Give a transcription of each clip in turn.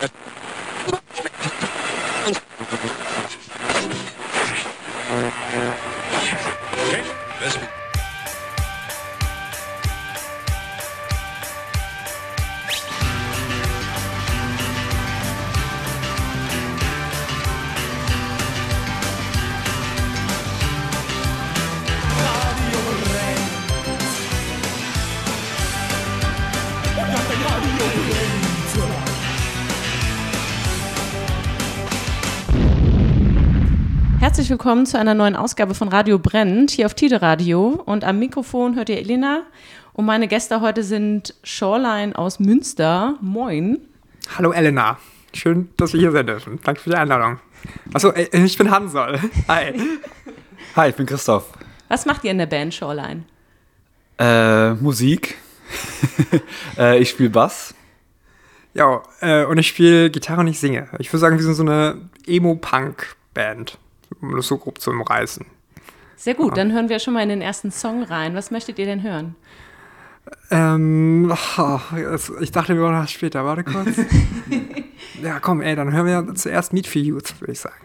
Thank you. Willkommen zu einer neuen Ausgabe von Radio Brennt hier auf Tide Radio. Und am Mikrofon hört ihr Elena. Und meine Gäste heute sind Shoreline aus Münster. Moin. Hallo Elena. Schön, dass wir hier sein dürfen. Danke für die Einladung. Achso, äh, ich bin Hansol. Hi. Hi, ich bin Christoph. Was macht ihr in der Band Shoreline? Äh, Musik. äh, ich spiele Bass. Ja, äh, und ich spiele Gitarre und ich singe. Ich würde sagen, wir sind so eine Emo-Punk-Band um das so grob zu umreißen. Sehr gut, dann hören wir schon mal in den ersten Song rein. Was möchtet ihr denn hören? Ähm, oh, ich dachte, wir wollen das später. Warte kurz. ja, komm, ey, dann hören wir zuerst Meet for Youth, würde ich sagen.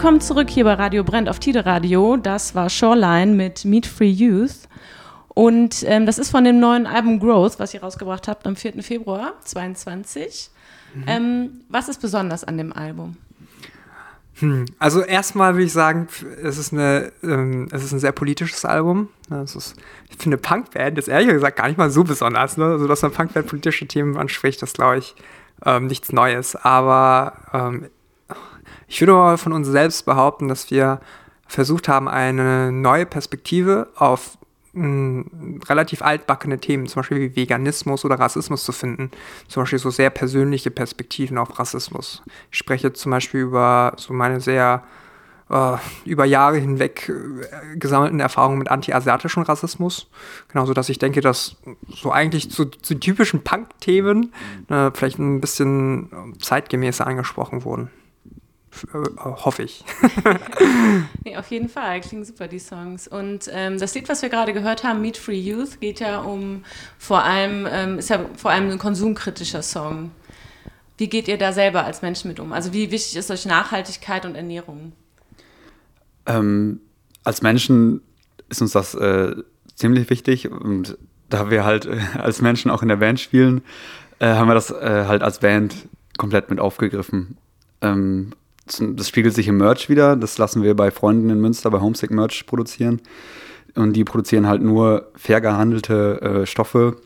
Willkommen zurück hier bei Radio Brennt auf Tide Radio. Das war Shoreline mit Meet Free Youth. Und ähm, das ist von dem neuen Album Growth, was ihr rausgebracht habt am 4. Februar 2022. Mhm. Ähm, was ist besonders an dem Album? Hm, also erstmal würde ich sagen, es ist, eine, ähm, es ist ein sehr politisches Album. Es ist, ich finde Punkband ist ehrlich gesagt gar nicht mal so besonders. Ne? Also dass man Punkband politische Themen anspricht, das glaube ich ähm, nichts Neues. Aber ähm, ich würde mal von uns selbst behaupten, dass wir versucht haben, eine neue Perspektive auf hm, relativ altbackene Themen, zum Beispiel wie Veganismus oder Rassismus zu finden. Zum Beispiel so sehr persönliche Perspektiven auf Rassismus. Ich spreche zum Beispiel über so meine sehr äh, über Jahre hinweg äh, gesammelten Erfahrungen mit anti-asiatischem Rassismus. Genauso, dass ich denke, dass so eigentlich zu, zu typischen Punk-Themen äh, vielleicht ein bisschen zeitgemäßer angesprochen wurden. Äh, hoffe ich. nee, auf jeden Fall, klingen super die Songs. Und ähm, das Lied, was wir gerade gehört haben, Meet Free Youth, geht ja um vor allem, ähm, ist ja vor allem ein konsumkritischer Song. Wie geht ihr da selber als Mensch mit um? Also wie wichtig ist euch Nachhaltigkeit und Ernährung? Ähm, als Menschen ist uns das äh, ziemlich wichtig und da wir halt äh, als Menschen auch in der Band spielen, äh, haben wir das äh, halt als Band komplett mit aufgegriffen. Das spiegelt sich im Merch wieder. Das lassen wir bei Freunden in Münster bei Homesick Merch produzieren. Und die produzieren halt nur fair gehandelte äh, Stoffe,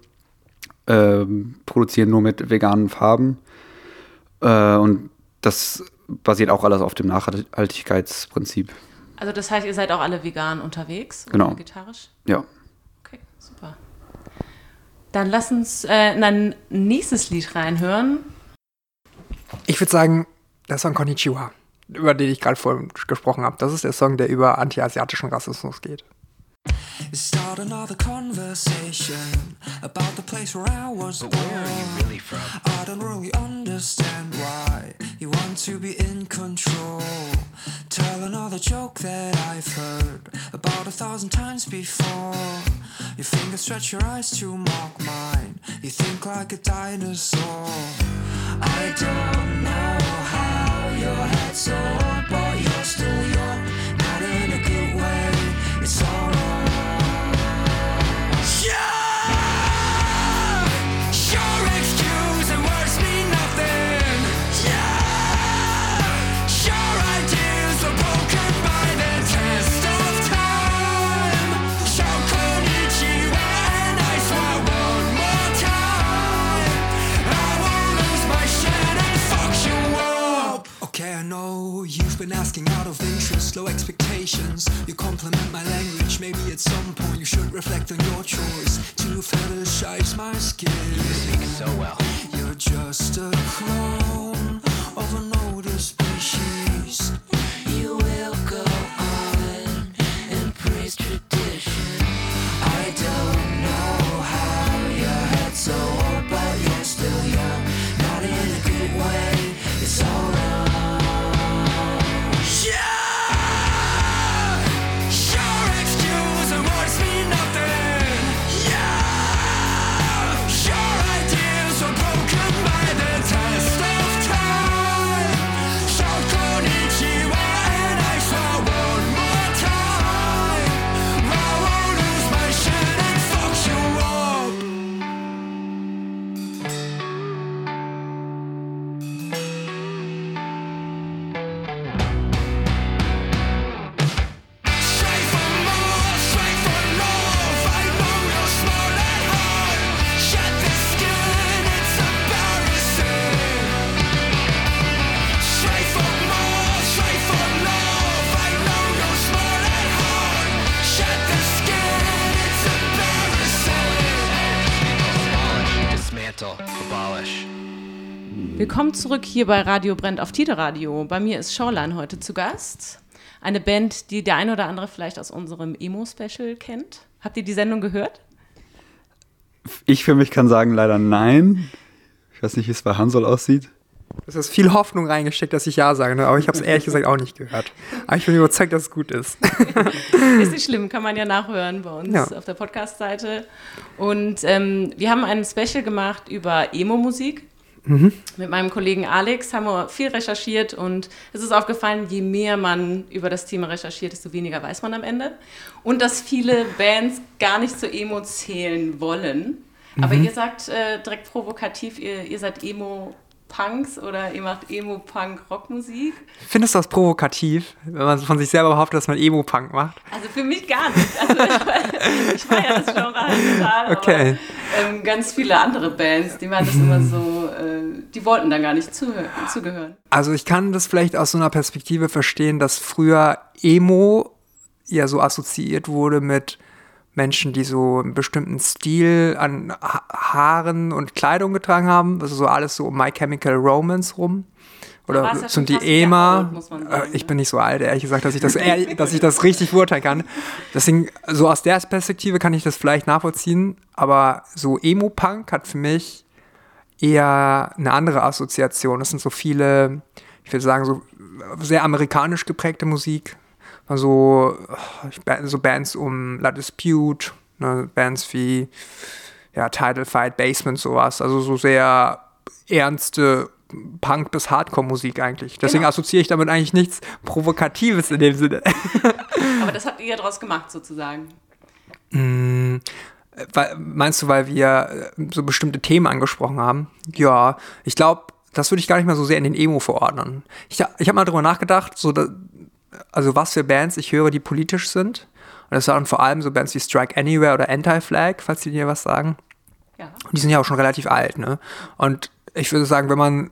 äh, produzieren nur mit veganen Farben. Äh, und das basiert auch alles auf dem Nachhaltigkeitsprinzip. Also das heißt, ihr seid auch alle vegan unterwegs? Genau. vegetarisch? Ja. Okay, super. Dann lass uns äh, in ein nächstes Lied reinhören. Ich würde sagen, der Song Konnichiwa, über den ich gerade vorhin gesprochen habe. Das ist der Song, der über anti-asiatischen Rassismus geht. Start another conversation about the place where I was but born. Where are you really from? I don't really understand why you want to be in control. Tell another joke that I've heard about a thousand times before. Your fingers stretch your eyes to mock mine. You think like a dinosaur. I don't know how your head's so old, but you're still young. Not in a good way. It's alright. Been asking out of interest, low expectations. You Willkommen zurück hier bei Radio Brennt auf Tide Radio. Bei mir ist Shoreline heute zu Gast. Eine Band, die der eine oder andere vielleicht aus unserem Emo-Special kennt. Habt ihr die Sendung gehört? Ich für mich kann sagen, leider nein. Ich weiß nicht, wie es bei Hansol aussieht. Es ist viel Hoffnung reingesteckt, dass ich Ja sage, ne? aber ich habe es ehrlich gesagt auch nicht gehört. Aber ich bin überzeugt, dass es gut ist. ist nicht schlimm, kann man ja nachhören bei uns ja. auf der Podcast-Seite. Und ähm, wir haben ein Special gemacht über Emo-Musik. Mhm. Mit meinem Kollegen Alex haben wir viel recherchiert und es ist aufgefallen, je mehr man über das Thema recherchiert, desto weniger weiß man am Ende. Und dass viele Bands gar nicht zu Emo zählen wollen. Aber mhm. ihr sagt äh, direkt provokativ, ihr, ihr seid Emo Punks oder ihr macht Emo-Punk-Rockmusik. Findest du das provokativ, wenn man von sich selber behauptet, dass man Emo-Punk macht? Also für mich gar nicht. Also ich, ich feiere das Genre halt total. Okay. Aber, ähm, ganz viele andere Bands, die waren das immer so, äh, die wollten da gar nicht zugehören. Also ich kann das vielleicht aus so einer Perspektive verstehen, dass früher Emo ja so assoziiert wurde mit Menschen, die so einen bestimmten Stil an ha Haaren und Kleidung getragen haben. Also so alles so um My Chemical Romance rum. Oder ja zum die EMA. Alt, ich bin nicht so alt, ehrlich gesagt, dass ich das, dass ich das richtig beurteilen kann. Deswegen, so aus der Perspektive kann ich das vielleicht nachvollziehen. Aber so Emo-Punk hat für mich eher eine andere Assoziation. Es sind so viele ich würde sagen, so sehr amerikanisch geprägte Musik. Also so Bands um La Dispute, ne, Bands wie ja, Title Fight, Basement, sowas. Also so sehr ernste Punk- bis Hardcore-Musik eigentlich. Deswegen genau. assoziiere ich damit eigentlich nichts Provokatives in dem Sinne. Aber das habt ihr ja draus gemacht, sozusagen. Mm, weil, meinst du, weil wir äh, so bestimmte Themen angesprochen haben? Ja, ich glaube, das würde ich gar nicht mal so sehr in den Emo verordnen. Ich, ich habe mal darüber nachgedacht, so also was für Bands ich höre, die politisch sind. Und das waren vor allem so Bands wie Strike Anywhere oder Anti-Flag, falls die dir was sagen. Ja. die sind ja auch schon relativ alt, ne? Und ich würde sagen, wenn man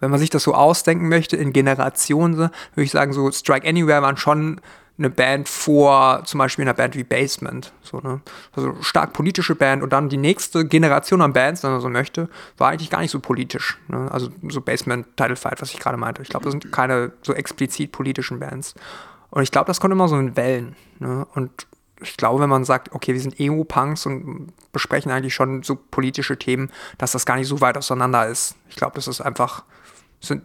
wenn man sich das so ausdenken möchte in Generationen, würde ich sagen, so Strike Anywhere waren schon eine Band vor zum Beispiel einer Band wie Basement. So, ne? Also stark politische Band und dann die nächste Generation an Bands, wenn man so möchte, war eigentlich gar nicht so politisch. Ne? Also so Basement, Title Fight, was ich gerade meinte. Ich glaube, das sind keine so explizit politischen Bands. Und ich glaube, das kommt immer so in Wellen. Ne? Und ich glaube, wenn man sagt, okay, wir sind Emo-Punks und besprechen eigentlich schon so politische Themen, dass das gar nicht so weit auseinander ist. Ich glaube, das ist einfach sind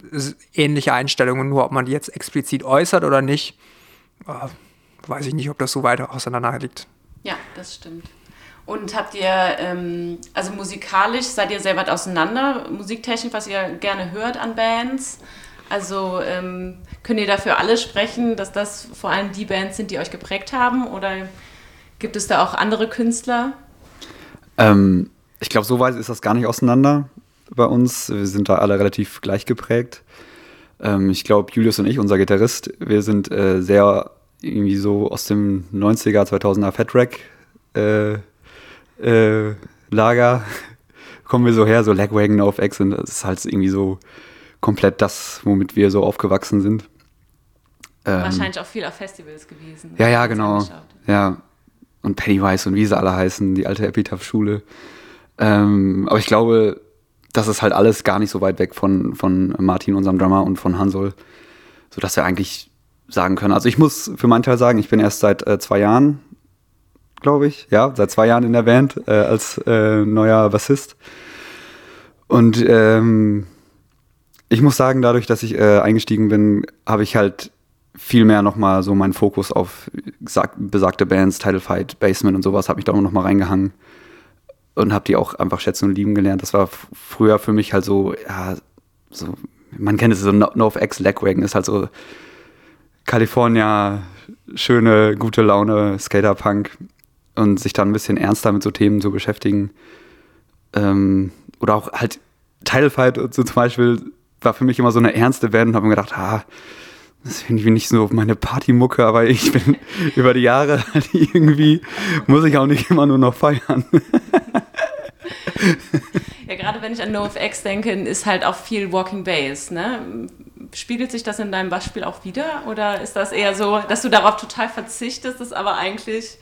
ähnliche Einstellungen, nur ob man die jetzt explizit äußert oder nicht, weiß ich nicht, ob das so weit auseinander liegt. Ja, das stimmt. Und habt ihr, ähm, also musikalisch, seid ihr sehr weit auseinander, musiktechnisch, was ihr gerne hört an Bands? Also ähm, könnt ihr dafür alle sprechen, dass das vor allem die Bands sind, die euch geprägt haben? Oder gibt es da auch andere Künstler? Ähm, ich glaube, so weit ist das gar nicht auseinander bei uns. Wir sind da alle relativ gleich geprägt. Ähm, ich glaube, Julius und ich, unser Gitarrist, wir sind äh, sehr irgendwie so aus dem 90er, 2000er Fat Rack äh, äh, Lager kommen wir so her, so Legwagon auf X und das ist halt irgendwie so komplett das, womit wir so aufgewachsen sind. Ähm, Wahrscheinlich auch viel auf Festivals gewesen. Ja, ja, genau. Ja. Und Pennywise und wie sie alle heißen, die alte Epitaph-Schule. Ähm, aber ich glaube, das ist halt alles gar nicht so weit weg von, von Martin, unserem Drummer, und von Hansol, sodass wir eigentlich sagen können. Also ich muss für meinen Teil sagen, ich bin erst seit äh, zwei Jahren, glaube ich, ja, seit zwei Jahren in der Band äh, als äh, neuer Bassist. Und ähm, ich muss sagen, dadurch, dass ich äh, eingestiegen bin, habe ich halt viel mehr nochmal so meinen Fokus auf besagte Bands, Title Fight, Basement und sowas, habe ich da auch nochmal reingehangen und habe die auch einfach schätzen und lieben gelernt. Das war früher für mich halt so, ja, so, man kennt es so, NoFX Legwagon ist halt so California, schöne, gute Laune, Skaterpunk und sich dann ein bisschen ernster mit so Themen zu beschäftigen. Ähm, oder auch halt Title Fight so zum Beispiel war für mich immer so eine ernste Band und habe mir gedacht, ah, das finde ich nicht so meine Partymucke, aber ich bin über die Jahre halt irgendwie, muss ich auch nicht immer nur noch feiern. ja, gerade wenn ich an NoFX denke, ist halt auch viel Walking Bass, ne? Spiegelt sich das in deinem Bassspiel auch wieder? Oder ist das eher so, dass du darauf total verzichtest, es aber eigentlich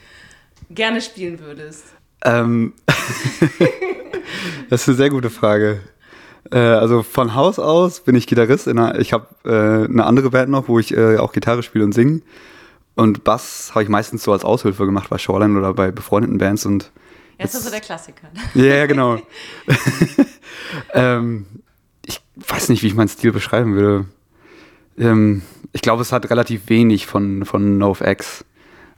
gerne spielen würdest? Ähm, das ist eine sehr gute Frage. Äh, also von Haus aus bin ich Gitarrist. Einer, ich habe äh, eine andere Band noch, wo ich äh, auch Gitarre spiele und singe. Und Bass habe ich meistens so als Aushilfe gemacht bei Shoreline oder bei befreundeten Bands. Und jetzt, ist so der Klassiker. Ja, yeah, genau. ähm, ich weiß nicht, wie ich meinen Stil beschreiben würde. Ähm, ich glaube, es hat relativ wenig von, von NoFX.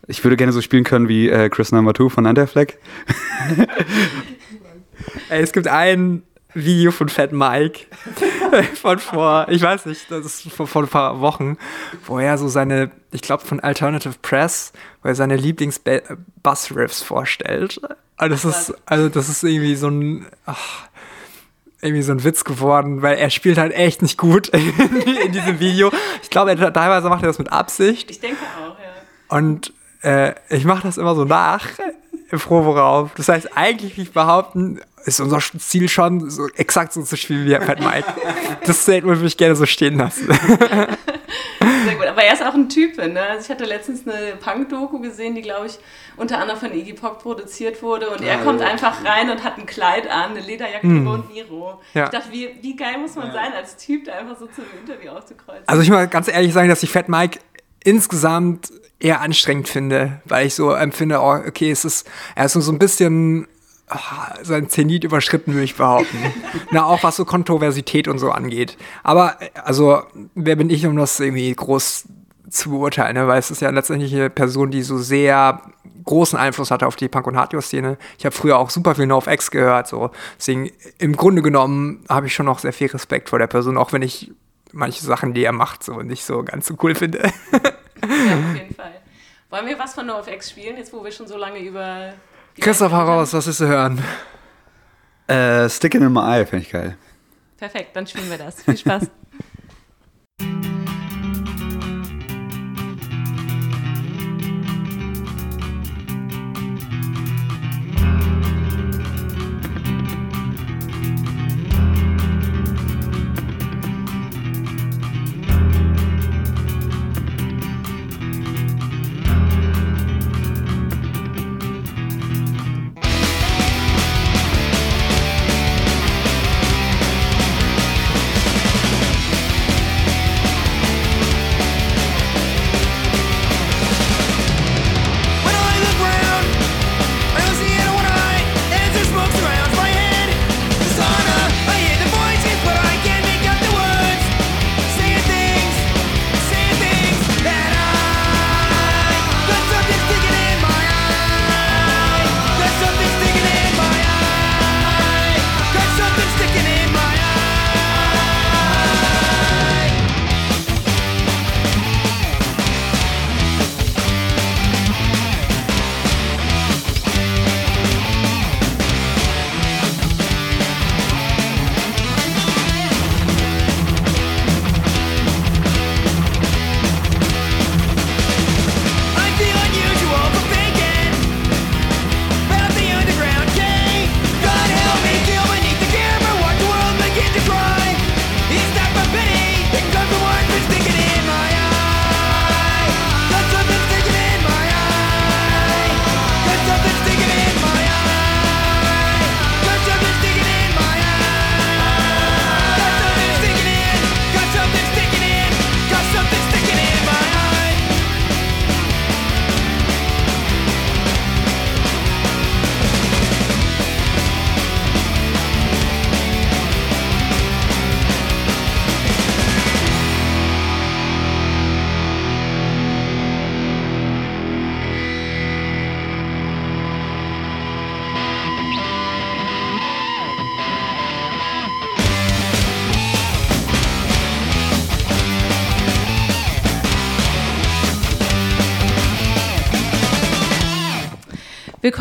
Ich würde gerne so spielen können wie äh, Chris Number 2 von Underflag. Ey, es gibt einen Video von Fat Mike von vor, ich weiß nicht, das ist vor, vor ein paar Wochen, wo er so seine, ich glaube von Alternative Press, wo er seine Lieblings-Bass-Riffs vorstellt. Und das ist, also das ist irgendwie so ein, ach, irgendwie so ein Witz geworden, weil er spielt halt echt nicht gut in, diesem Video. Ich glaube, teilweise macht er das mit Absicht. Ich denke auch, ja. Und äh, ich mache das immer so nach im Proboraum. Das heißt, eigentlich will ich behaupten, ist unser Ziel schon, so exakt so zu spielen wie Fat Mike. Das Statement würde ich gerne so stehen lassen. Sehr gut, aber er ist auch ein Typ, ne? Also ich hatte letztens eine Punk-Doku gesehen, die, glaube ich, unter anderem von Iggy Pop produziert wurde und er kommt einfach rein und hat ein Kleid an, eine Lederjacke mm. und Miro. Ja. Ich dachte, wie, wie geil muss man ja. sein, als Typ da einfach so zum Interview aufzukreuzen? Also ich muss ganz ehrlich sagen, dass ich Fat Mike insgesamt eher anstrengend finde, weil ich so empfinde, oh, okay, es ist, er ist so ein bisschen ah, sein Zenit überschritten, würde ich behaupten. Na, auch was so Kontroversität und so angeht. Aber, also, wer bin ich, um das irgendwie groß zu beurteilen, ne? weil es ist ja letztendlich eine Person, die so sehr großen Einfluss hatte auf die Punk- und Hardcore-Szene. Ich habe früher auch super viel NoFX gehört, so. Deswegen, im Grunde genommen habe ich schon noch sehr viel Respekt vor der Person, auch wenn ich manche Sachen, die er macht, so nicht so ganz so cool finde. ja, auf jeden Fall. Wollen wir was von NoFX spielen, jetzt wo wir schon so lange über. Christoph, heraus, was ist zu hören? Äh, Stickin' in my eye, finde ich geil. Perfekt, dann spielen wir das. Viel Spaß.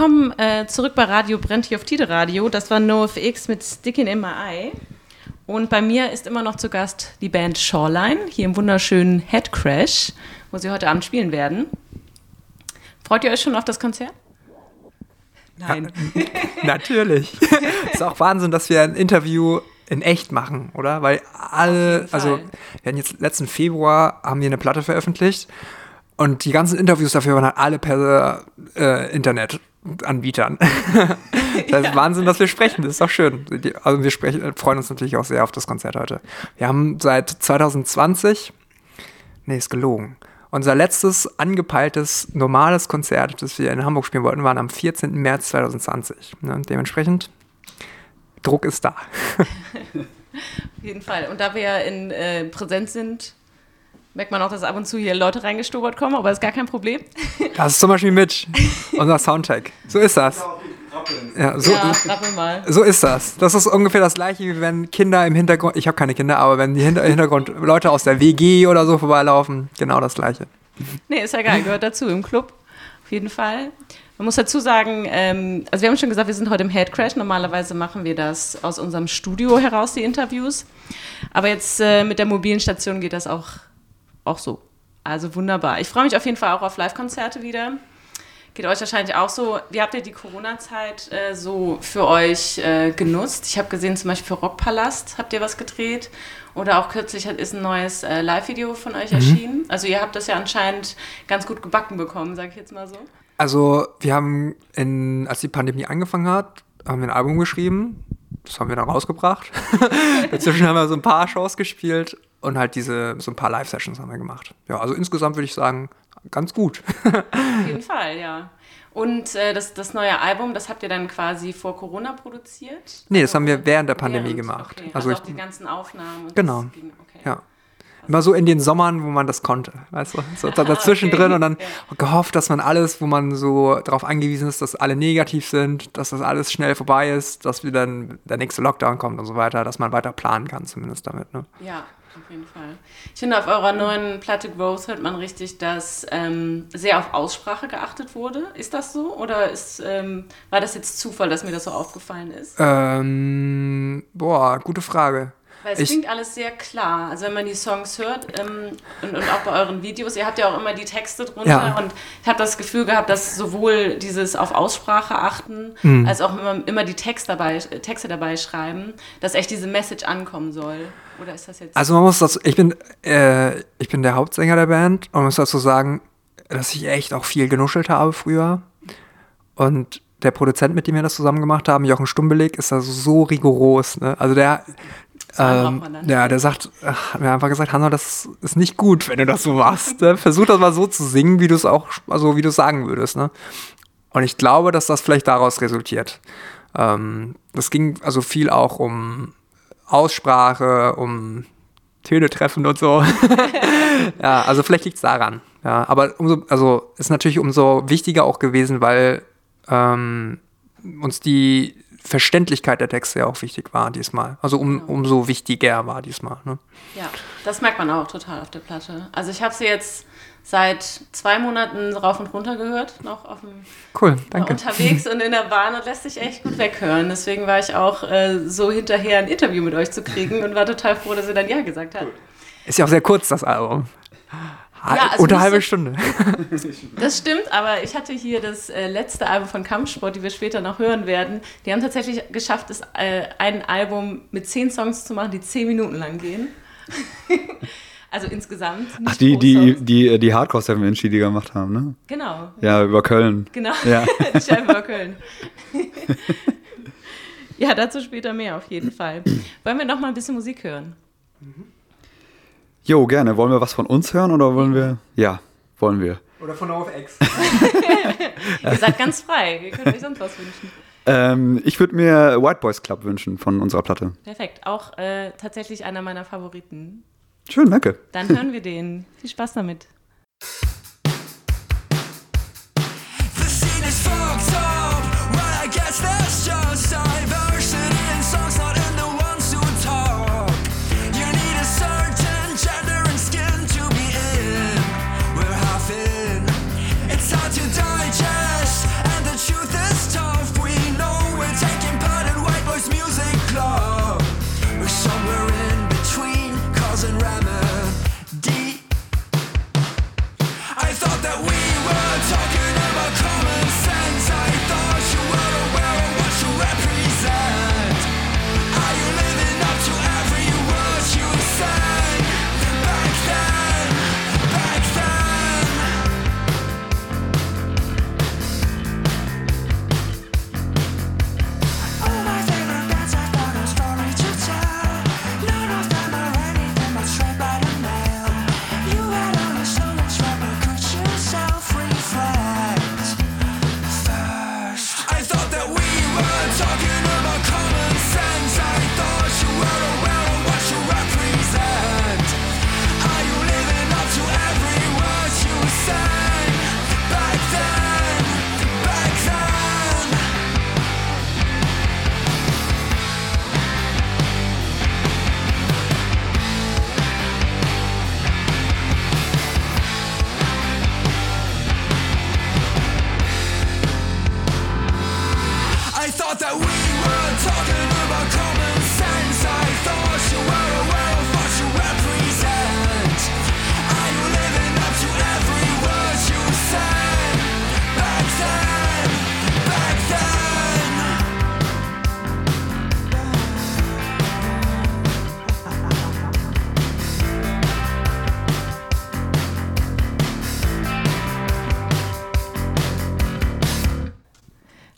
Willkommen äh, zurück bei Radio Brennt hier auf Tide Radio. Das war NoFX mit Stickin' in My Eye. Und bei mir ist immer noch zu Gast die Band Shoreline, hier im wunderschönen Head Crash, wo sie heute Abend spielen werden. Freut ihr euch schon auf das Konzert? Nein. Ja, natürlich. ist auch Wahnsinn, dass wir ein Interview in echt machen, oder? Weil alle, also wir hatten jetzt letzten Februar haben wir eine Platte veröffentlicht und die ganzen Interviews dafür waren halt alle per äh, Internet. Anbietern. das ist ja. Wahnsinn, dass wir sprechen. Das ist doch schön. Also wir sprechen, freuen uns natürlich auch sehr auf das Konzert heute. Wir haben seit 2020, nee, ist gelogen. Unser letztes angepeiltes normales Konzert, das wir in Hamburg spielen wollten, war am 14. März 2020. Ne? Dementsprechend, Druck ist da. auf jeden Fall. Und da wir in äh, Präsenz sind, merkt man auch, dass ab und zu hier Leute reingestobert kommen, aber ist gar kein Problem. Das ist zum Beispiel Mitch, unser Soundcheck. So ist das. Ja, so, ja, mal. so ist das. Das ist ungefähr das gleiche, wie wenn Kinder im Hintergrund, ich habe keine Kinder, aber wenn die im Hintergrund Leute aus der WG oder so vorbeilaufen, genau das gleiche. Nee, ist ja geil, gehört dazu im Club. Auf jeden Fall. Man muss dazu sagen, ähm, also wir haben schon gesagt, wir sind heute im Headcrash. Normalerweise machen wir das aus unserem Studio heraus, die Interviews. Aber jetzt äh, mit der mobilen Station geht das auch auch so. Also wunderbar. Ich freue mich auf jeden Fall auch auf Live-Konzerte wieder. Geht euch wahrscheinlich auch so. Wie habt ihr die Corona-Zeit äh, so für euch äh, genutzt? Ich habe gesehen, zum Beispiel für Rockpalast habt ihr was gedreht. Oder auch kürzlich hat, ist ein neues äh, Live-Video von euch mhm. erschienen. Also ihr habt das ja anscheinend ganz gut gebacken bekommen, sage ich jetzt mal so. Also wir haben, in, als die Pandemie angefangen hat, haben wir ein Album geschrieben. Das haben wir dann rausgebracht. Dazwischen haben wir so ein paar Shows gespielt und halt diese, so ein paar Live-Sessions haben wir gemacht. Ja, also insgesamt würde ich sagen, ganz gut. Auf jeden Fall, ja. Und äh, das, das neue Album, das habt ihr dann quasi vor Corona produziert? Nee, das haben wir während der Pandemie Während, gemacht. Okay. Also Also, ich- auch die ganzen Aufnahmen. Genau. ging- okay. Ja. Immer so in den Sommern, wo man das konnte, weißt du? So da- dazwischen Okay, drin und dann gehofft, dass man alles, wo man so darauf angewiesen ist, dass alle negativ sind, dass das alles schnell vorbei ist, dass wieder dann der nächste Lockdown kommt und so weiter, dass man weiter planen kann zumindest damit. Ne? Ja, auf jeden Fall. Ich finde, auf eurer neuen Platte Growth hört man richtig, dass ähm, sehr auf Aussprache geachtet wurde. Ist das so? Oder ist, ähm, war das jetzt Zufall, dass mir das so aufgefallen ist? Ähm, boah, gute Frage. Weil es Ich- klingt alles sehr klar. Also wenn man die Songs hört ähm, und, und auch bei euren Videos, ihr habt ja auch immer die Texte drunter Ja. und ich habe das Gefühl gehabt, dass sowohl dieses auf Aussprache achten, Mhm. als auch immer, immer die Text dabei, Texte dabei schreiben, dass echt diese Message ankommen soll. Oder ist das jetzt... Also man muss das, ich bin, äh, ich bin der Hauptsänger der Band und muss dazu sagen, dass ich echt auch viel genuschelt habe früher. Und der Produzent, mit dem wir das zusammen gemacht haben, Jochen Stumbelig, ist da so rigoros. Ne? Also der, ähm, ja, der sagt, ach, hat mir einfach gesagt, Hanna, das ist nicht gut, wenn du das so machst. Ne? Versuch das mal so zu singen, wie du es auch, also wie du es sagen würdest. Ne? Und ich glaube, dass das vielleicht daraus resultiert. Ähm, das ging also viel auch um Aussprache, um Töne treffen und so. ja, also vielleicht liegt es daran. Ja, aber umso, also ist natürlich umso wichtiger auch gewesen, weil ähm, uns die Verständlichkeit der Texte ja auch wichtig war diesmal. Also um, umso wichtiger war diesmal. Ne? Ja, das merkt man auch total auf der Platte. Also ich habe sie jetzt seit zwei Monaten rauf und runter gehört, noch auf dem Cool, danke. unterwegs und in der Bahn und lässt sich echt gut weghören. Deswegen war ich auch äh, so hinterher, ein Interview mit euch zu kriegen und war total froh, dass ihr dann Ja gesagt habt. Ist ja auch sehr kurz, das Album. Ha- Ja, also Unter halbe Stunde. Das stimmt, aber ich hatte hier das äh, letzte Album von Kampfsport, die wir später noch hören werden. Die haben tatsächlich geschafft, das, äh, ein Album mit zehn Songs zu machen, die zehn Minuten lang gehen. also insgesamt. Nicht Ach, die, pro die, Song. die, die Hardcore Seven Inch, die die gemacht haben, ne? Genau. Ja, über Köln. Genau. Ja. die Scheibe über Köln. ja, dazu später mehr auf jeden Fall. Wollen wir noch mal ein bisschen Musik hören? Jo, gerne. Wollen wir was von uns hören oder wollen wir? Ja, wollen wir. Oder von OFX. Ihr seid ganz frei. Ihr könnt euch sonst was wünschen. Ähm, ich würde mir White Boys Club wünschen von unserer Platte. Perfekt. Auch äh, tatsächlich einer meiner Favoriten. Schön, danke. Dann hören wir den. Viel Spaß damit.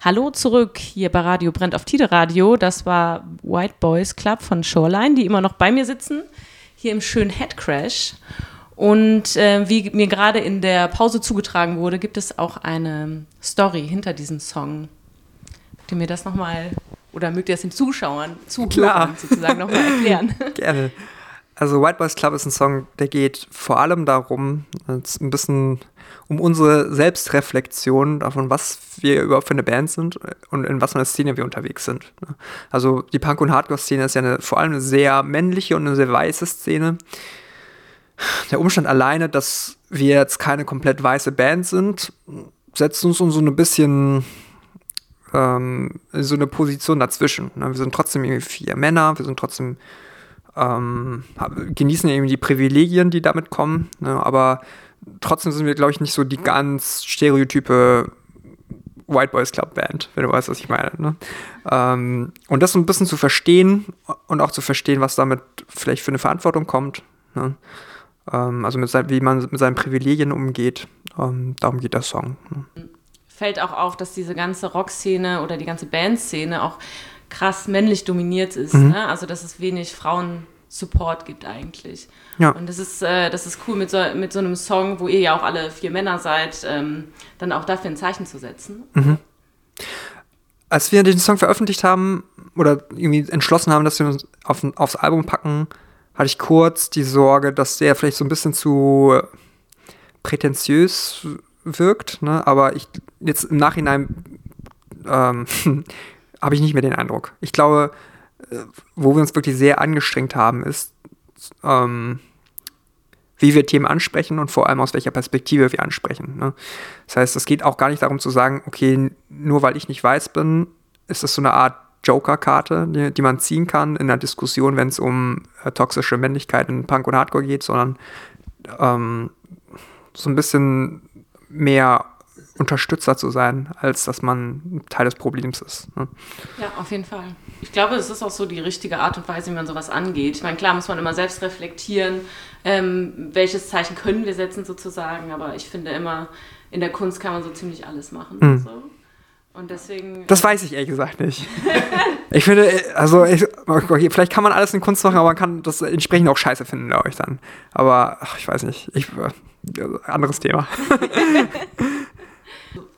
Hallo zurück hier bei Radio Brennt auf Tide Radio. Das war White Boys Club von Shoreline, die immer noch bei mir sitzen, hier im schönen Head Crash. Und äh, wie mir gerade in der Pause zugetragen wurde, gibt es auch eine Story hinter diesem Song. Mögt ihr mir das nochmal, oder mögt ihr das den Zuschauern, Zuhörern sozusagen nochmal erklären? Gerne. Also White Boys Club ist ein Song, der geht vor allem darum, es ein bisschen um unsere Selbstreflexion davon, was wir überhaupt für eine Band sind und in was für einer Szene wir unterwegs sind. Also die Punk- und Hardcore-Szene ist ja eine, vor allem eine sehr männliche und eine sehr weiße Szene. Der Umstand alleine, dass wir jetzt keine komplett weiße Band sind, setzt uns so ein bisschen ähm, in so eine Position dazwischen. Ne? Wir sind trotzdem irgendwie vier Männer, wir sind trotzdem ähm, genießen eben die Privilegien, die damit kommen, ne? aber trotzdem sind wir, glaube ich, nicht so die ganz stereotype White Boys Club Band, wenn du weißt, was ich meine. Ne? Ähm, und das so ein bisschen zu verstehen und auch zu verstehen, was damit vielleicht für eine Verantwortung kommt. Ne? Ähm, also mit sein, wie man mit seinen Privilegien umgeht. Ähm, darum geht der Song. Ne? Fällt auch auf, dass diese ganze Rockszene oder die ganze Bandszene auch krass männlich dominiert ist. Mhm. Ne? Also dass es wenig Frauen-Support gibt eigentlich. Ja. Und das ist, äh, das ist cool mit so, mit so einem Song, wo ihr ja auch alle vier Männer seid, ähm, dann auch dafür ein Zeichen zu setzen. als wir den Song veröffentlicht haben oder irgendwie entschlossen haben, dass wir uns auf, aufs Album packen, hatte ich kurz die Sorge, dass der vielleicht so ein bisschen zu prätentiös wirkt. Ne? Aber ich jetzt im Nachhinein ähm, habe ich nicht mehr den Eindruck. Ich glaube, äh, wo wir uns wirklich sehr angestrengt haben, ist, ähm, wie wir Themen ansprechen und vor allem aus welcher Perspektive wir ansprechen. Ne? Das heißt, es geht auch gar nicht darum zu sagen, okay, nur weil ich nicht weiß bin, ist das so eine Art Joker-Karte, die, die man ziehen kann in einer Diskussion, wenn es um äh, toxische Männlichkeit in Punk und Hardcore geht, sondern ähm, so ein bisschen mehr Unterstützer zu sein, als dass man Teil des Problems ist. Ne? Ja, auf jeden Fall. Ich glaube, es ist auch so die richtige Art und Weise, wie man sowas angeht. Ich meine, klar muss man immer selbst reflektieren, ähm, welches Zeichen können wir setzen sozusagen, aber ich finde immer, in der Kunst kann man so ziemlich alles machen. Mhm. So. Und deswegen. Das weiß ich ehrlich gesagt nicht. ich finde, also ich, okay, vielleicht kann man alles in Kunst machen, aber man kann das entsprechend auch scheiße finden, glaube ich dann. Aber ach, ich weiß nicht. Ich, äh, anderes Thema.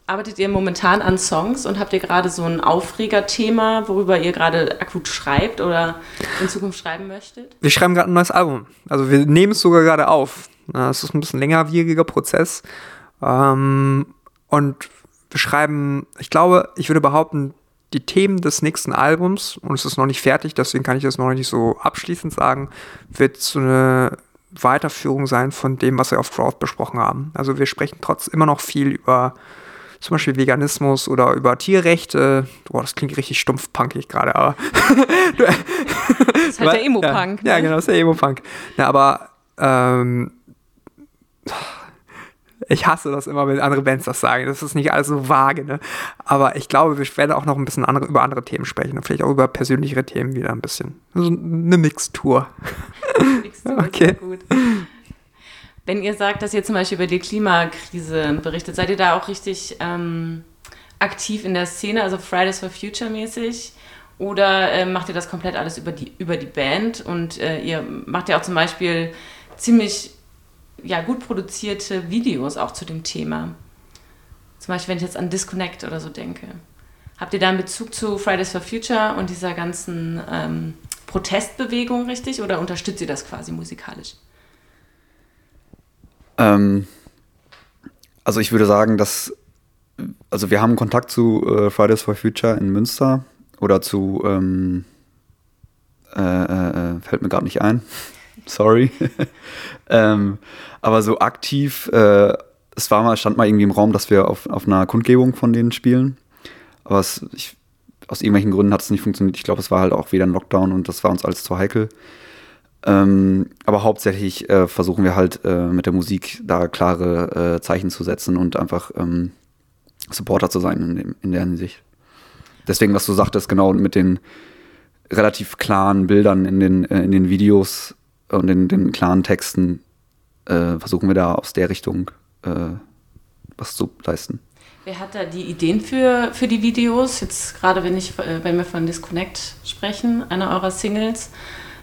Arbeitet ihr momentan an Songs und habt ihr gerade so ein Aufregerthema, worüber ihr gerade akut schreibt oder in Zukunft schreiben möchtet? Wir schreiben gerade ein neues Album. Also wir nehmen es sogar gerade auf. Es ist ein bisschen längerwieriger Prozess. Ähm, und wir schreiben, ich glaube, ich würde behaupten, die Themen des nächsten Albums, und es ist noch nicht fertig, deswegen kann ich das noch nicht so abschließend sagen, wird so eine Weiterführung sein von dem, was wir auf Crowd besprochen haben. Also wir sprechen trotz immer noch viel über zum Beispiel Veganismus oder über Tierrechte. Boah, das klingt richtig stumpf punkig gerade, aber Das ist halt der Emo-Punk. Ja, ja, ne? genau, das ist der Emo-Punk. Ja, aber ähm, ich hasse das immer, wenn andere Bands das sagen. Das ist nicht alles so vage, ne? Aber ich glaube, wir werden auch noch ein bisschen andere, über andere Themen sprechen und vielleicht auch über persönlichere Themen wieder ein bisschen. So eine Mixtur. Zu, Okay. gut. Wenn ihr sagt, dass ihr zum Beispiel über die Klimakrise berichtet, seid ihr da auch richtig ähm, aktiv in der Szene, also Fridays for Future mäßig? Oder äh, macht ihr das komplett alles über die, über die Band? Und äh, ihr macht ja auch zum Beispiel ziemlich ja, gut produzierte Videos auch zu dem Thema. Zum Beispiel, wenn ich jetzt an Disconnect oder so denke. Habt ihr da einen Bezug zu Fridays for Future und dieser ganzen ähm, Protestbewegung richtig oder unterstützt ihr das quasi musikalisch? Ähm, also ich würde sagen, dass, also wir haben Kontakt zu äh, Fridays for Future in Münster oder zu, ähm, äh, äh, fällt mir gerade nicht ein, sorry. ähm, aber so aktiv, äh, es war mal, stand mal irgendwie im Raum, dass wir auf, auf einer Kundgebung von denen spielen. Aber es, ich, aus irgendwelchen Gründen hat es nicht funktioniert. Ich glaube, es war halt auch wieder ein Lockdown und das war uns alles zu heikel. Ähm, aber hauptsächlich äh, versuchen wir halt äh, mit der Musik da klare äh, Zeichen zu setzen und einfach ähm, Supporter zu sein in, dem, in der Hinsicht. Deswegen, was du sagtest, genau mit den relativ klaren Bildern in den, äh, in den Videos und in den klaren Texten äh, versuchen wir da aus der Richtung äh, was zu leisten. Wer hat da die Ideen für, für die Videos? Jetzt gerade, wenn, ich, wenn wir von Disconnect sprechen, einer eurer Singles.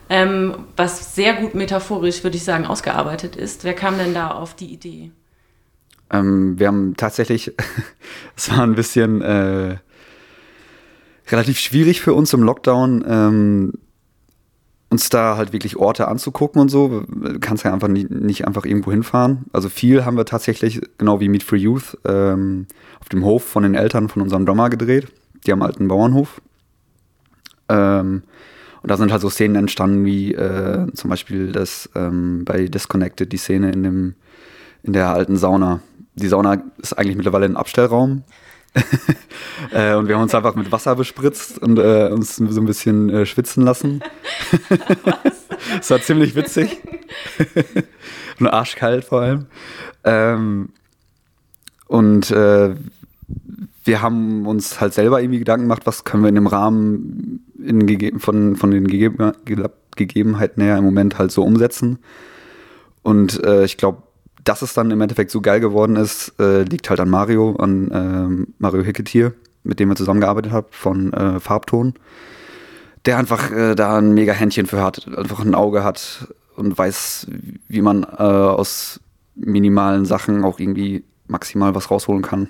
Ähm, was sehr gut metaphorisch, würde ich sagen, ausgearbeitet ist. Wer kam denn da auf die Idee? Ähm, wir haben tatsächlich, es war ein bisschen äh, relativ schwierig für uns im Lockdown, ähm, uns da halt wirklich Orte anzugucken und so. Du kannst ja einfach nie, nicht einfach irgendwo hinfahren. Also viel haben wir tatsächlich, genau wie Meet for Youth, ähm, auf dem Hof von den Eltern von unserem Drummer gedreht. Die halt einen Bauernhof. Ähm, und da sind halt so Szenen entstanden, wie äh, zum Beispiel das ähm, bei Disconnected, die Szene in dem in der alten Sauna. Die Sauna ist eigentlich mittlerweile ein Abstellraum. äh, und wir haben uns einfach mit Wasser bespritzt und äh, uns so ein bisschen äh, schwitzen lassen. das war ziemlich witzig. und arschkalt vor allem. Ähm, und äh, wir haben uns halt selber irgendwie Gedanken gemacht, was können wir in dem Rahmen in von, von den Gegeben Ge- Gegebenheiten her im Moment halt so umsetzen. Und äh, ich glaube, dass es dann im Endeffekt so geil geworden ist, äh, liegt halt an Mario, an ähm, Mario Hicketier, mit dem wir zusammengearbeitet haben, von äh, Farbton. Der einfach äh, da ein mega Händchen für hat, einfach ein Auge hat und weiß, wie man äh, aus minimalen Sachen auch irgendwie maximal was rausholen kann.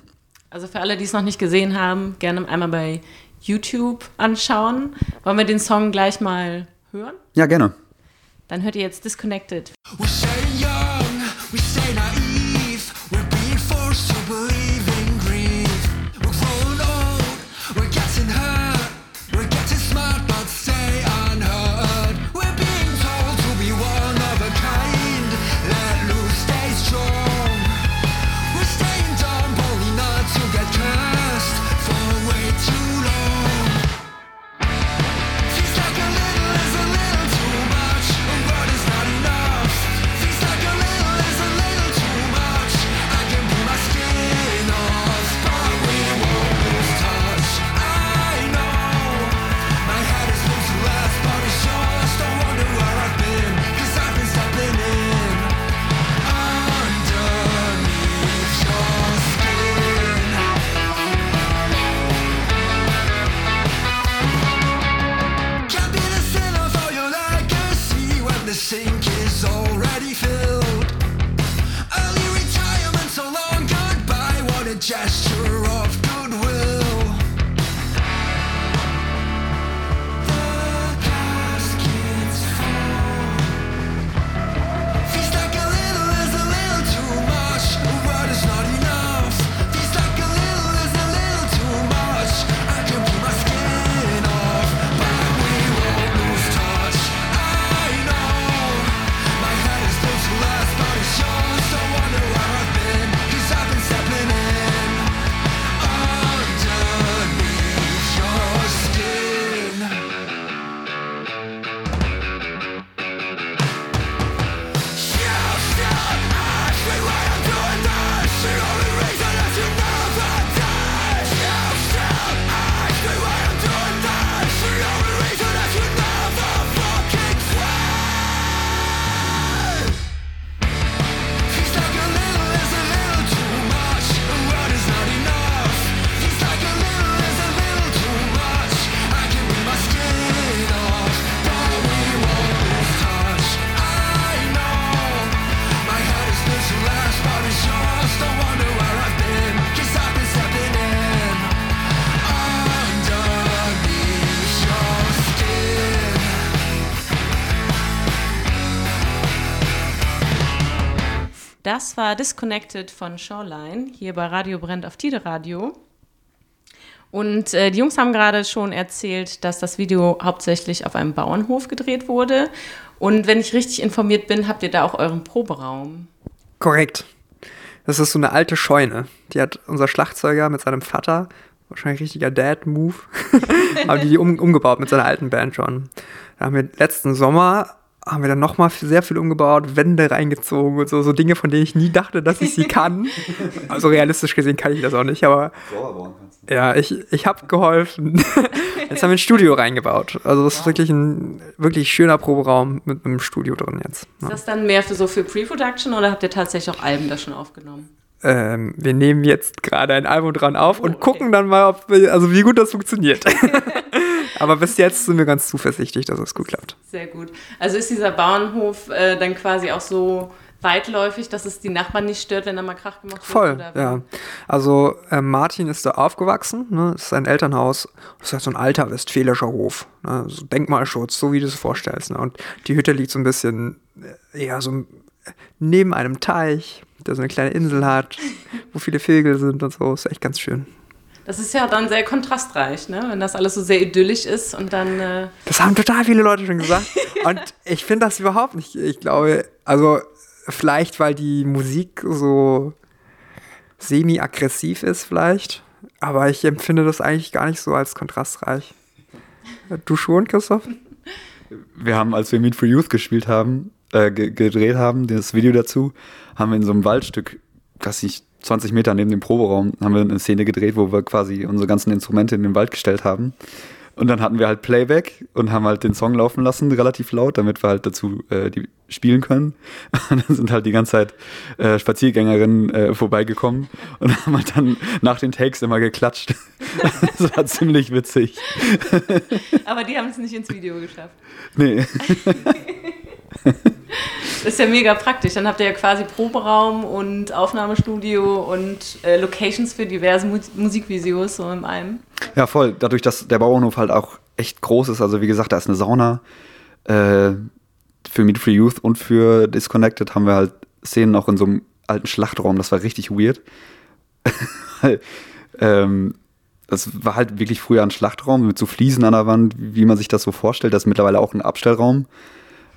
Also für alle, die es noch nicht gesehen haben, gerne einmal bei YouTube anschauen. Wollen wir den Song gleich mal hören? Ja, gerne. Dann hört ihr jetzt Disconnected. We Das war Disconnected von Shoreline, hier bei Radio Brennt auf Tide Radio. Und äh, die Jungs haben gerade schon erzählt, dass das Video hauptsächlich auf einem Bauernhof gedreht wurde. Und wenn ich richtig informiert bin, habt ihr da auch euren Proberaum. Korrekt. Das ist so eine alte Scheune. Die hat unser Schlagzeuger mit seinem Vater, wahrscheinlich richtiger Dad-Move, haben die um, umgebaut mit seiner alten Band schon. Da haben wir letzten Sommer haben wir dann nochmal sehr viel umgebaut, Wände reingezogen und so, so Dinge, von denen ich nie dachte, dass ich sie kann. Also realistisch gesehen kann ich das auch nicht, aber ja, ich, ich habe geholfen. Jetzt haben wir ein Studio reingebaut. Also das ist wirklich ein wirklich schöner Proberaum mit einem Studio drin jetzt. Ist Ja. das dann mehr für so für Pre-Production oder habt ihr tatsächlich auch Alben da schon aufgenommen? Ähm, wir nehmen jetzt gerade ein Album dran auf und okay. gucken dann mal, ob wir, also wie gut das funktioniert. Aber bis jetzt sind wir ganz zuversichtlich, dass es gut klappt. Sehr gut. Also ist dieser Bauernhof äh, dann quasi auch so weitläufig, dass es die Nachbarn nicht stört, wenn da mal Krach gemacht wird? Voll, ja. Also äh, Martin ist da aufgewachsen, ne? das ist sein Elternhaus. Das ist halt so ein alter westfälischer Hof, ne? so Denkmalschutz, so wie du es vorstellst. Ne? Und die Hütte liegt so ein bisschen, äh, ja, so neben einem Teich, der so eine kleine Insel hat, wo viele Vögel sind und so. Ist echt ganz schön. Das ist ja dann sehr kontrastreich, ne? wenn das alles so sehr idyllisch ist und dann. Äh, Das haben total viele Leute schon gesagt. Und ich finde das überhaupt nicht. Ich glaube, also vielleicht, weil die Musik so semi-aggressiv ist, vielleicht. Aber ich empfinde das eigentlich gar nicht so als kontrastreich. Du schon, Christoph? Wir haben, als wir Meet for Youth gespielt haben, äh, ge gedreht haben, das Video dazu, haben wir in so einem Waldstück, weiß nicht, 20 Meter neben dem Proberaum, haben wir eine Szene gedreht, wo wir quasi unsere ganzen Instrumente in den Wald gestellt haben. Und dann hatten wir halt Playback und haben halt den Song laufen lassen, relativ laut, damit wir halt dazu äh, die spielen können. Und dann sind halt die ganze Zeit äh, Spaziergängerinnen äh, vorbeigekommen und haben halt dann nach den Takes immer geklatscht. das war ziemlich witzig. aber die haben es nicht ins Video geschafft. Nee. Das ist ja mega praktisch. Dann habt ihr ja quasi Proberaum und Aufnahmestudio und äh, Locations für diverse Mu Musikvideos so in einem. Ja, voll. Dadurch, dass der Bauernhof halt auch echt groß ist. Also wie gesagt, da ist eine Sauna. Äh, für Meet Free Youth und für Disconnected haben wir halt Szenen auch in so einem alten Schlachtraum. Das war richtig weird. Ähm, das war halt wirklich früher ein Schlachtraum mit so Fliesen an der Wand, wie man sich das so vorstellt. Das ist mittlerweile auch ein Abstellraum.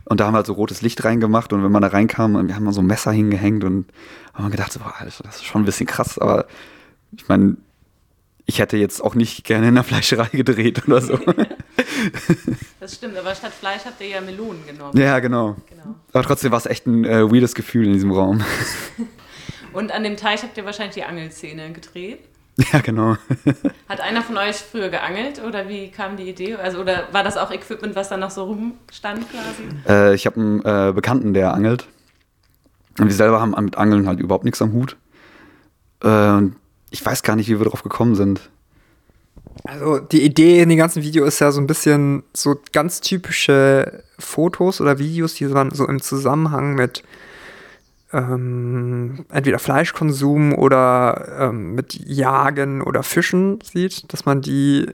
Und da haben wir halt so rotes Licht reingemacht und wenn man da reinkam, wir haben mal so ein Messer hingehängt und haben gedacht, so, boah, das ist schon ein bisschen krass, aber ich meine, ich hätte jetzt auch nicht gerne in der Fleischerei gedreht oder so. Das stimmt, aber statt Fleisch habt ihr ja Melonen genommen. ja, genau. Genau. Aber trotzdem war es echt ein äh, weirdes Gefühl in diesem Raum. Und an dem Teich habt ihr wahrscheinlich die Angelszene gedreht. ja, genau. Hat einer von euch früher geangelt oder wie kam die Idee? Also, oder war das auch Equipment, was da noch so rumstand quasi? Äh, ich habe einen äh, Bekannten, der angelt. Und wir selber haben mit Angeln halt überhaupt nichts am Hut. Äh, und ich weiß gar nicht, wie wir drauf gekommen sind. Also die Idee in dem ganzen Video ist ja so ein bisschen so ganz typische Fotos oder Videos, die man so im Zusammenhang mit ähm, entweder Fleischkonsum oder ähm, mit Jagen oder Fischen sieht, dass man die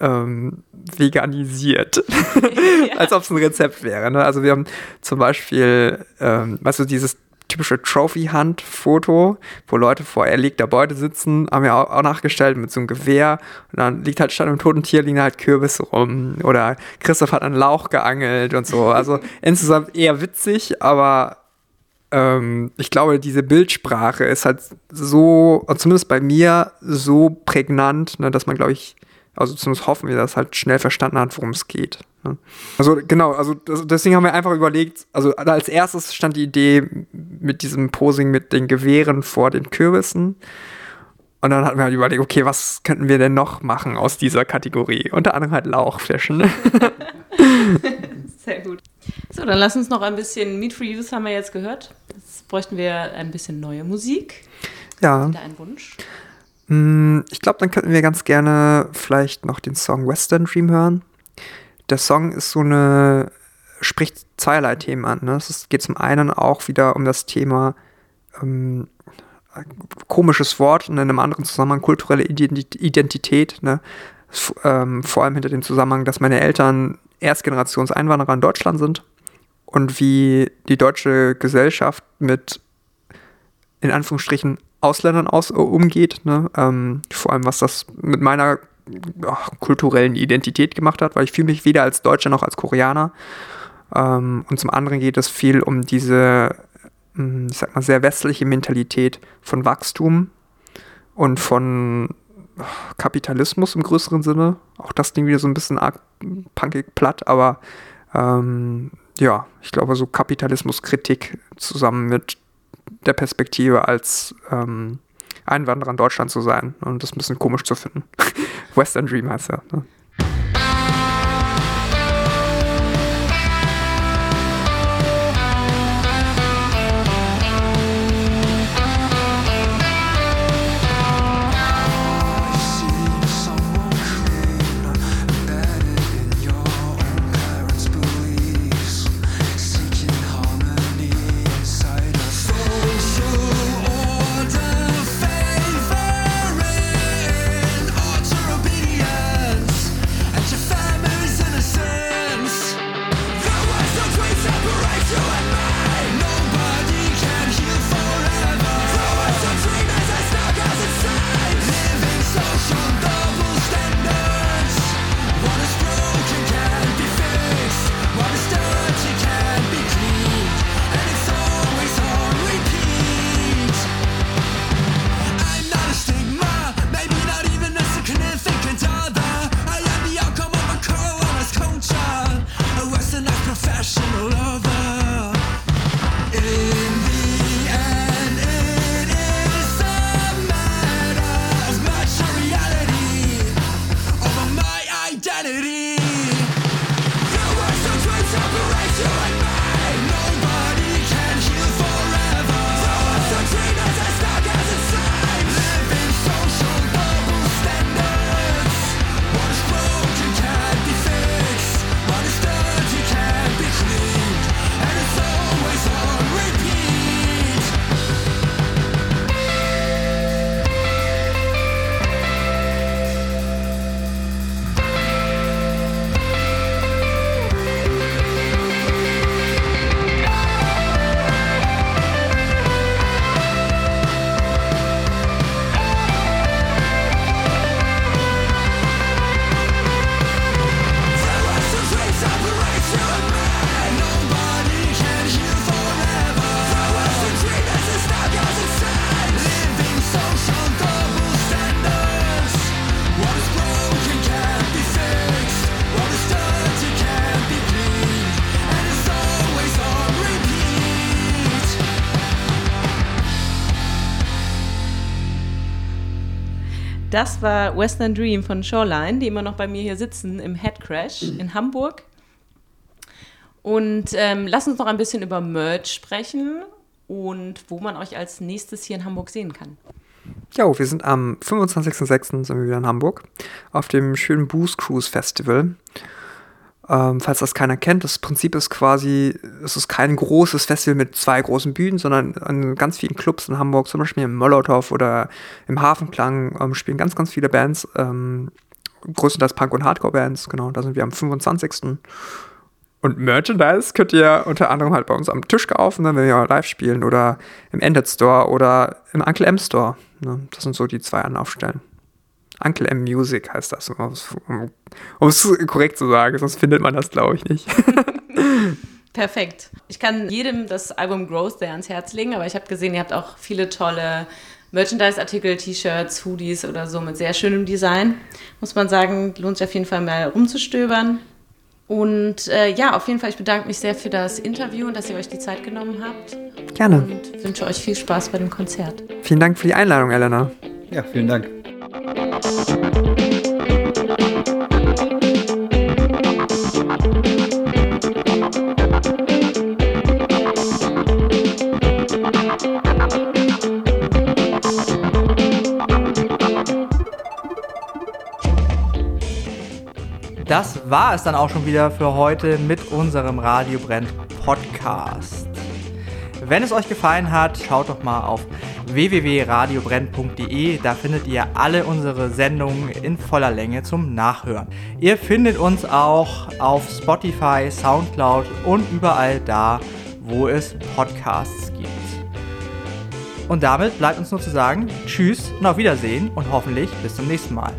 ähm, veganisiert. Als ob es ein Rezept wäre. Ne? Also wir haben zum Beispiel, ähm, weißt du, dieses typische Trophy-Hunt-Foto, wo Leute vor erlegter Beute sitzen, haben wir auch, auch nachgestellt mit so einem Gewehr und dann liegt halt statt einem toten Tier liegen halt Kürbisse rum oder Christoph hat einen Lauch geangelt und so. Also insgesamt eher witzig, aber ähm, ich glaube, diese Bildsprache ist halt so, zumindest bei mir, so prägnant, ne, dass man, glaube ich, also zumindest hoffen wir, dass halt schnell verstanden hat, worum es geht. Ne? Also genau, also das, deswegen haben wir einfach überlegt, also als erstes stand die Idee mit diesem Posing mit den Gewehren vor den Kürbissen. Und dann hatten wir halt überlegt, okay, was könnten wir denn noch machen aus dieser Kategorie? Unter anderem halt Lauchfischen. Sehr gut. So, dann lass uns noch ein bisschen Meet for Youth haben wir jetzt gehört. Jetzt bräuchten wir ein bisschen neue Musik. ja. Wieder ein Wunsch. Mm, Ich glaube, dann könnten wir ganz gerne vielleicht noch den Song Western Dream hören. Der Song ist so eine, spricht zweierlei Themen an. Ne? Es geht zum einen auch wieder um das Thema ähm, komisches Wort und in einem anderen Zusammenhang kulturelle Identi- Identität. Ne? Ähm, vor allem hinter dem Zusammenhang, dass meine Eltern Erstgenerationseinwanderer in Deutschland sind und wie die deutsche Gesellschaft mit in Anführungsstrichen Ausländern aus, äh, umgeht. Ne? Ähm, vor allem, was das mit meiner ach, kulturellen Identität gemacht hat, weil ich fühle mich weder als Deutscher noch als Koreaner. Ähm, und zum anderen geht es viel um diese, mh, ich sag mal, sehr westliche Mentalität von Wachstum und von Kapitalismus im größeren Sinne. Auch das Ding wieder so ein bisschen arg punkig platt, aber ähm, ja, ich glaube, so Kapitalismuskritik zusammen mit der Perspektive als ähm, Einwanderer in Deutschland zu sein und das ein bisschen komisch zu finden. Western Dream heißt er. Ne? Professional lover. Das war Western Dream von Shoreline, die immer noch bei mir hier sitzen im Head Crash in Hamburg. Und ähm, lass uns noch ein bisschen über Merch sprechen und wo man euch als nächstes hier in Hamburg sehen kann. Jo, wir sind am 25.06. sind wir wieder in Hamburg auf dem schönen Booze Cruise Festival. Ähm, falls das keiner kennt, das Prinzip ist quasi, es ist kein großes Festival mit zwei großen Bühnen, sondern an ganz vielen Clubs in Hamburg, zum Beispiel im Molotow oder im Hafenklang, ähm, spielen ganz, ganz viele Bands, ähm, größtenteils Punk- und Hardcore-Bands, genau, da sind wir am 25. Und Merchandise könnt ihr unter anderem halt bei uns am Tisch kaufen, ne, wenn wir live spielen oder im Ended Store oder im Uncle M Store. Ne? Das sind so die zwei Anlaufstellen. Uncle M Music heißt das, um es- um um es korrekt zu sagen, sonst findet man das, glaube ich, nicht. Perfekt. Ich kann jedem das Album Growth sehr ans Herz legen, aber ich habe gesehen, ihr habt auch viele tolle Merchandise-Artikel, T-Shirts, Hoodies oder so mit sehr schönem Design. Muss man sagen, lohnt sich auf jeden Fall mal rumzustöbern. Und äh, ja, auf jeden Fall, ich bedanke mich sehr für das Interview und dass ihr euch die Zeit genommen habt Gerne. und wünsche euch viel Spaß bei dem Konzert. Vielen Dank für die Einladung, Elena. Ja, vielen Dank. Das war es dann auch schon wieder für heute mit unserem Radio Brennt Podcast. Wenn es euch gefallen hat, schaut doch mal auf www.radiobrennt.de. Da findet ihr alle unsere Sendungen in voller Länge zum Nachhören. Ihr findet uns auch auf Spotify, Soundcloud und überall da, wo es Podcasts gibt. Und damit bleibt uns nur zu sagen, tschüss und auf Wiedersehen und hoffentlich bis zum nächsten Mal.